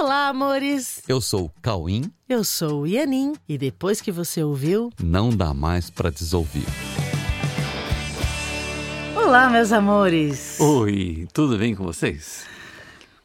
Olá, amores! Eu sou o Cauim. Eu sou o Ianin. E depois que você ouviu, Não dá mais pra desouvir. Olá, meus amores! Oi, tudo bem com vocês?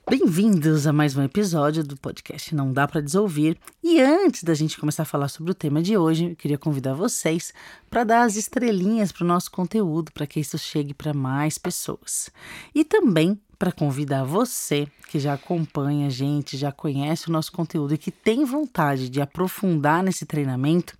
Bem-vindos a mais um episódio do podcast Não Dá Pra Desouvir. E antes da gente começar a falar sobre o tema de hoje, eu queria convidar vocês para dar as estrelinhas para o nosso conteúdo, para que isso chegue para mais pessoas. E também para convidar você que já acompanha a gente, já conhece o nosso conteúdo e que tem vontade de aprofundar nesse treinamento,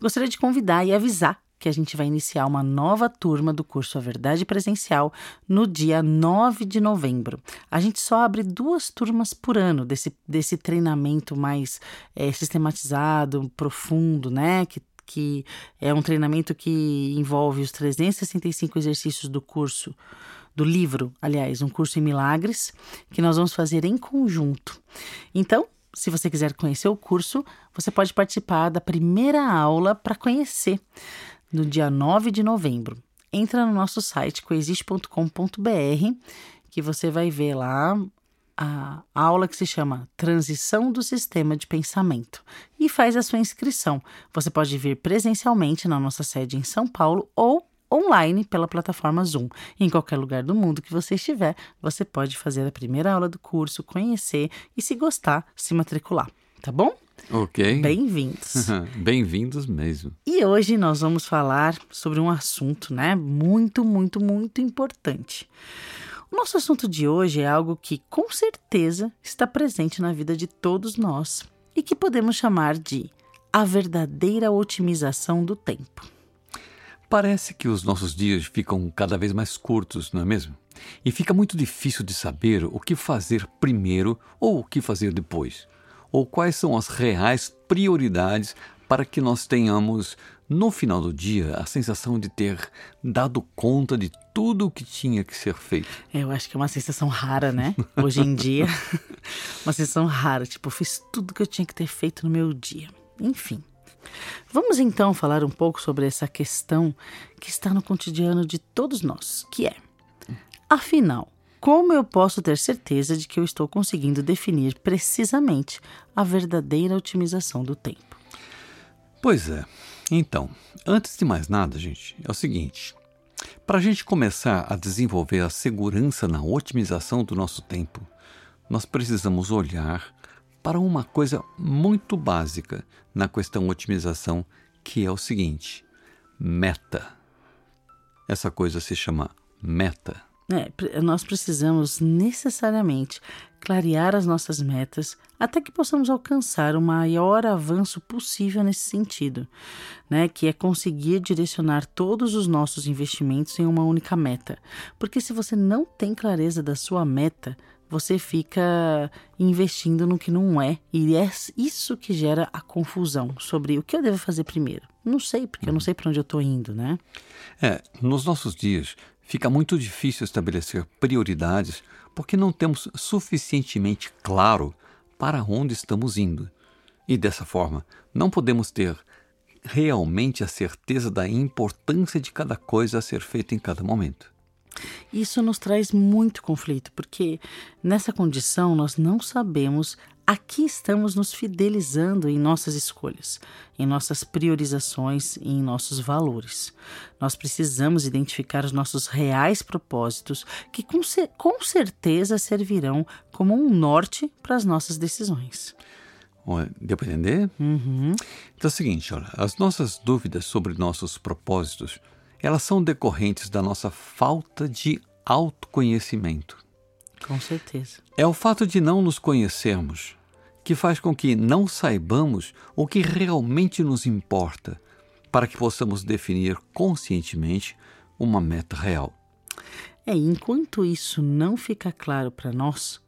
gostaria de convidar e avisar que a gente vai iniciar uma nova turma do curso A Verdade Presencial no dia 9 de novembro. A gente só abre duas turmas por ano desse, desse treinamento mais é, sistematizado, profundo, né? Que, que é um treinamento que envolve os 365 exercícios do curso do livro, aliás, um curso em milagres, que nós vamos fazer em conjunto. Então, se você quiser conhecer o curso, você pode participar da primeira aula para conhecer no dia 9 de novembro. Entra no nosso site coexiste.com.br que você vai ver lá a aula que se chama Transição do Sistema de Pensamento e faz a sua inscrição. Você pode vir presencialmente na nossa sede em São Paulo ou online pela plataforma Zoom. Em qualquer lugar do mundo que você estiver, você pode fazer a primeira aula do curso, conhecer e, se gostar, se matricular. Tá bom? Ok. Bem-vindos. Bem-vindos mesmo. E hoje nós vamos falar sobre um assunto, né, muito, muito, muito importante. O nosso assunto de hoje é algo que com certeza está presente na vida de todos nós e que podemos chamar de a verdadeira otimização do tempo. Parece que os nossos dias ficam cada vez mais curtos, não é mesmo? E fica muito difícil de saber o que fazer primeiro ou o que fazer depois. Ou quais são as reais prioridades para que nós tenhamos, no final do dia, a sensação de ter dado conta de tudo o que tinha que ser feito. É, Eu acho que é uma sensação rara, né? Hoje em dia. uma sensação rara. Tipo, eu fiz tudo que eu tinha que ter feito no meu dia. Enfim. Vamos então falar um pouco sobre essa questão que está no cotidiano de todos nós, que é: afinal, como eu posso ter certeza de que eu estou conseguindo definir precisamente a verdadeira otimização do tempo? Pois é. Então, antes de mais nada, gente, é o seguinte: para a gente começar a desenvolver a segurança na otimização do nosso tempo, nós precisamos olhar para uma coisa muito básica na questão otimização, que é o seguinte: meta. Essa coisa se chama meta. É, nós precisamos necessariamente clarear as nossas metas até que possamos alcançar o maior avanço possível nesse sentido, né? Que é conseguir direcionar todos os nossos investimentos em uma única meta. Porque se você não tem clareza da sua meta, você fica investindo no que não é, e é isso que gera a confusão sobre o que eu devo fazer primeiro. Não sei, porque eu não sei para onde eu tô indo, né? É, nos nossos dias fica muito difícil estabelecer prioridades porque não temos suficientemente claro para onde estamos indo. E dessa forma, não podemos ter realmente a certeza da importância de cada coisa a ser feita em cada momento. Isso nos traz muito conflito, porque nessa condição nós não sabemos a que estamos nos fidelizando em nossas escolhas, em nossas priorizações e em nossos valores. Nós precisamos identificar os nossos reais propósitos, que com, com certeza servirão como um norte para as nossas decisões. Deu para entender? Uhum. Então é o seguinte, olha, as nossas dúvidas sobre nossos propósitos, elas são decorrentes da nossa falta de autoconhecimento. Com certeza. É o fato de não nos conhecermos que faz com que não saibamos o que realmente nos importa, para que possamos definir conscientemente uma meta real. É, enquanto isso não fica claro para nós,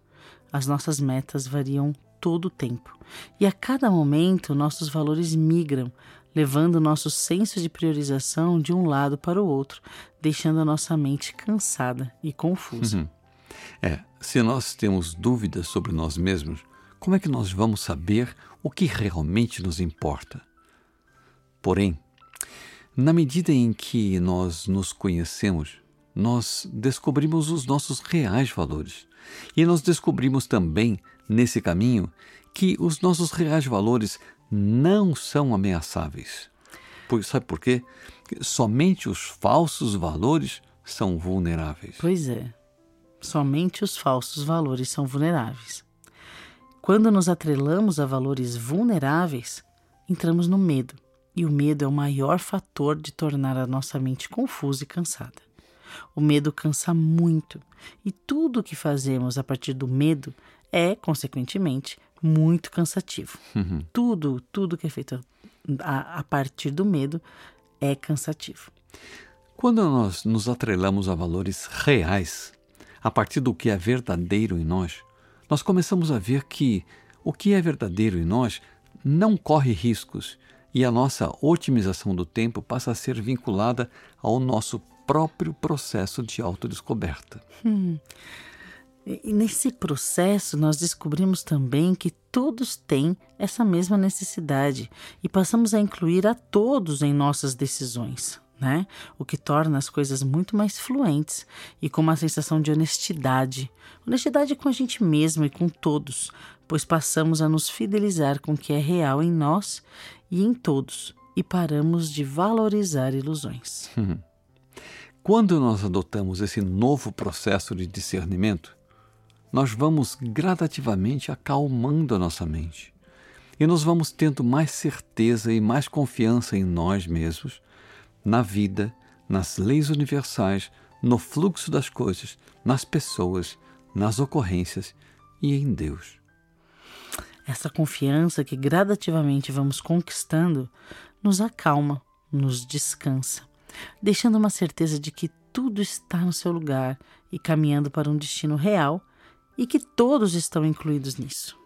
as nossas metas variam todo o tempo. E a cada momento, nossos valores migram, levando nosso senso de priorização de um lado para o outro, deixando a nossa mente cansada e confusa. É, se nós temos dúvidas sobre nós mesmos, como é que nós vamos saber o que realmente nos importa? Porém, na medida em que nós nos conhecemos, nós descobrimos os nossos reais valores. E nós descobrimos também nesse caminho que os nossos reais valores não são ameaçáveis. Por, sabe por quê? Somente os falsos valores são vulneráveis. Pois é. Somente os falsos valores são vulneráveis. Quando nos atrelamos a valores vulneráveis, entramos no medo, e o medo é o maior fator de tornar a nossa mente confusa e cansada. O medo cansa muito, e tudo o que fazemos a partir do medo é, consequentemente, muito cansativo. Uhum. Tudo, tudo que é feito a, a partir do medo é cansativo. Quando nós nos atrelamos a valores reais, a partir do que é verdadeiro em nós, nós começamos a ver que o que é verdadeiro em nós não corre riscos e a nossa otimização do tempo passa a ser vinculada ao nosso próprio processo de autodescoberta. Hum. E nesse processo, nós descobrimos também que todos têm essa mesma necessidade e passamos a incluir a todos em nossas decisões. Né? O que torna as coisas muito mais fluentes e com uma sensação de honestidade. Honestidade com a gente mesmo e com todos, pois passamos a nos fidelizar com o que é real em nós e em todos e paramos de valorizar ilusões. Quando nós adotamos esse novo processo de discernimento, nós vamos gradativamente acalmando a nossa mente e nós vamos tendo mais certeza e mais confiança em nós mesmos, na vida, nas leis universais, no fluxo das coisas, nas pessoas, nas ocorrências e em Deus. Essa confiança que gradativamente vamos conquistando nos acalma, nos descansa, deixando uma certeza de que tudo está no seu lugar e caminhando para um destino real e que todos estão incluídos nisso.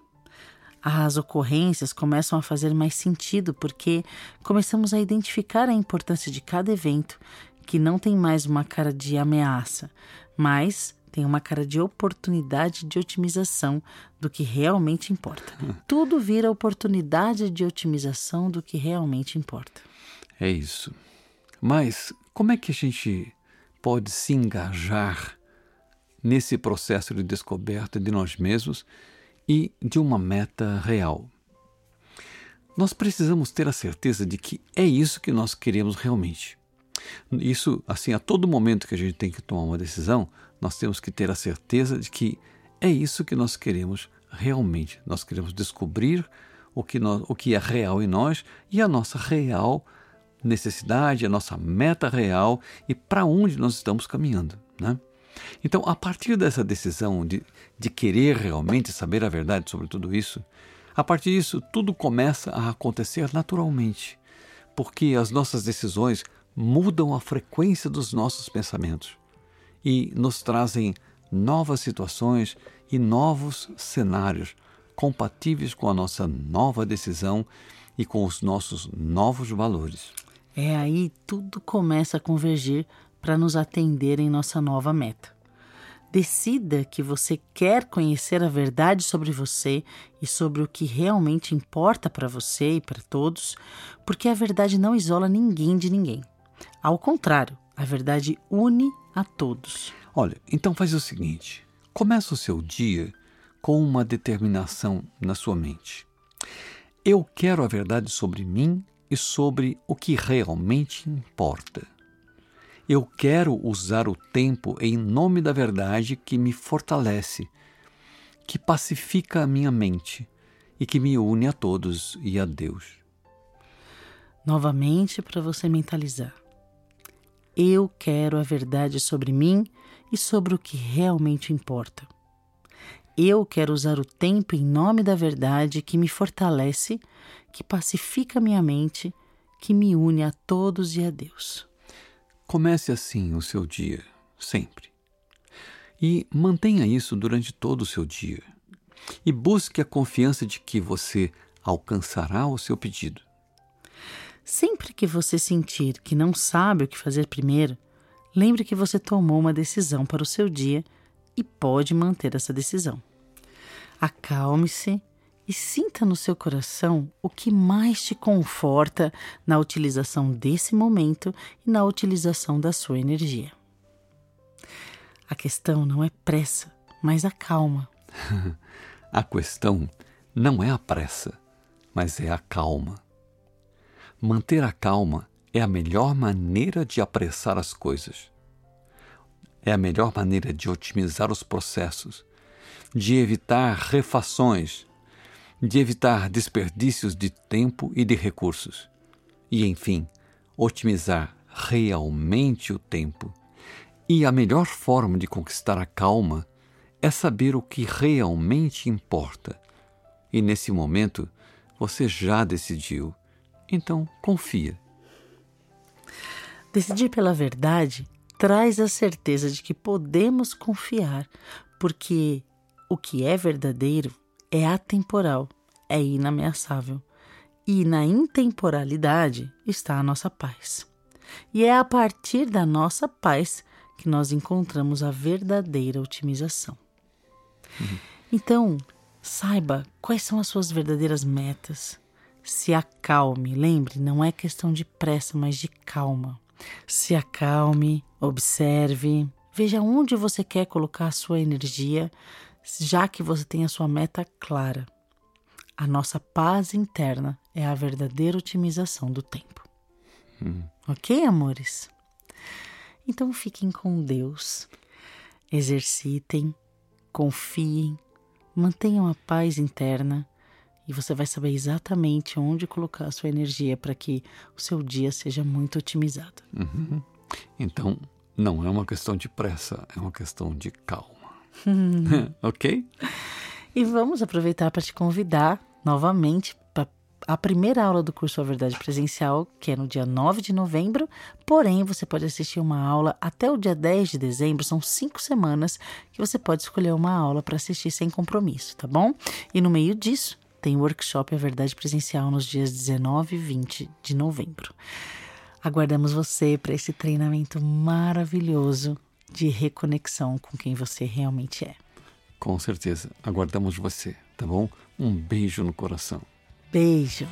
As ocorrências começam a fazer mais sentido porque começamos a identificar a importância de cada evento que não tem mais uma cara de ameaça, mas tem uma cara de oportunidade de otimização do que realmente importa. Tudo vira oportunidade de otimização do que realmente importa. É isso. Mas como é que a gente pode se engajar nesse processo de descoberta de nós mesmos e de uma meta real. Nós precisamos ter a certeza de que é isso que nós queremos realmente. Isso, assim, a todo momento que a gente tem que tomar uma decisão, nós temos que ter a certeza de que é isso que nós queremos realmente. Nós queremos descobrir o que, nós, o que é real em nós e a nossa real necessidade, a nossa meta real e para onde nós estamos caminhando. Né? Então, a partir dessa decisão de, de querer realmente saber a verdade sobre tudo isso, a partir disso, tudo começa a acontecer naturalmente, porque as nossas decisões mudam a frequência dos nossos pensamentos e nos trazem novas situações e novos cenários compatíveis com a nossa nova decisão e com os nossos novos valores. É aí tudo começa a convergir para nos atender em nossa nova meta. Decida que você quer conhecer a verdade sobre você e sobre o que realmente importa para você e para todos, porque a verdade não isola ninguém de ninguém. Ao contrário, a verdade une a todos. Olha, então faz o seguinte: começa o seu dia com uma determinação na sua mente. Eu quero a verdade sobre mim e sobre o que realmente importa. Eu quero usar o tempo em nome da verdade que me fortalece, que pacifica a minha mente e que me une a todos e a Deus. Novamente, para você mentalizar. Eu quero a verdade sobre mim e sobre o que realmente importa. Eu quero usar o tempo em nome da verdade que me fortalece, que pacifica minha mente, que me une a todos e a Deus. Comece assim o seu dia, sempre. E mantenha isso durante todo o seu dia. E busque a confiança de que você alcançará o seu pedido. Sempre que você sentir que não sabe o que fazer primeiro, lembre que você tomou uma decisão para o seu dia e pode manter essa decisão. Acalme-se e sinta no seu coração o que mais te conforta na utilização desse momento e na utilização da sua energia. A questão não é pressa, mas a calma. A questão não é a pressa, mas é a calma. Manter a calma é a melhor maneira de apressar as coisas. É a melhor maneira de otimizar os processos, de evitar refações, de evitar desperdícios de tempo e de recursos. E, enfim, otimizar realmente o tempo. E a melhor forma de conquistar a calma é saber o que realmente importa. E nesse momento, você já decidiu. Então, confia. Decidir pela verdade traz a certeza de que podemos confiar, porque o que é verdadeiro é atemporal, é inameaçável. E na intemporalidade está a nossa paz. E é a partir da nossa paz que nós encontramos a verdadeira otimização. Uhum. Então, saiba quais são as suas verdadeiras metas. Se acalme, lembre, não é questão de pressa, mas de calma. Se acalme, observe, veja onde você quer colocar a sua energia, já que você tem a sua meta clara. A nossa paz interna é a verdadeira otimização do tempo. Hum. Ok, amores? Então fiquem com Deus, exercitem, confiem, mantenham a paz interna e você vai saber exatamente onde colocar a sua energia para que o seu dia seja muito otimizado. Uhum. Então, não é uma questão de pressa, é uma questão de calma. ok? E vamos aproveitar para te convidar novamente para a primeira aula do curso A Verdade Presencial, que é no dia 9 de novembro. Porém, você pode assistir uma aula até o dia 10 de dezembro, são cinco semanas que você pode escolher uma aula para assistir sem compromisso, tá bom? E no meio disso, tem workshop A Verdade Presencial nos dias 19 e 20 de novembro. Aguardamos você para esse treinamento maravilhoso de reconexão com quem você realmente é. Com certeza. Aguardamos você, tá bom? Um beijo no coração. Beijo.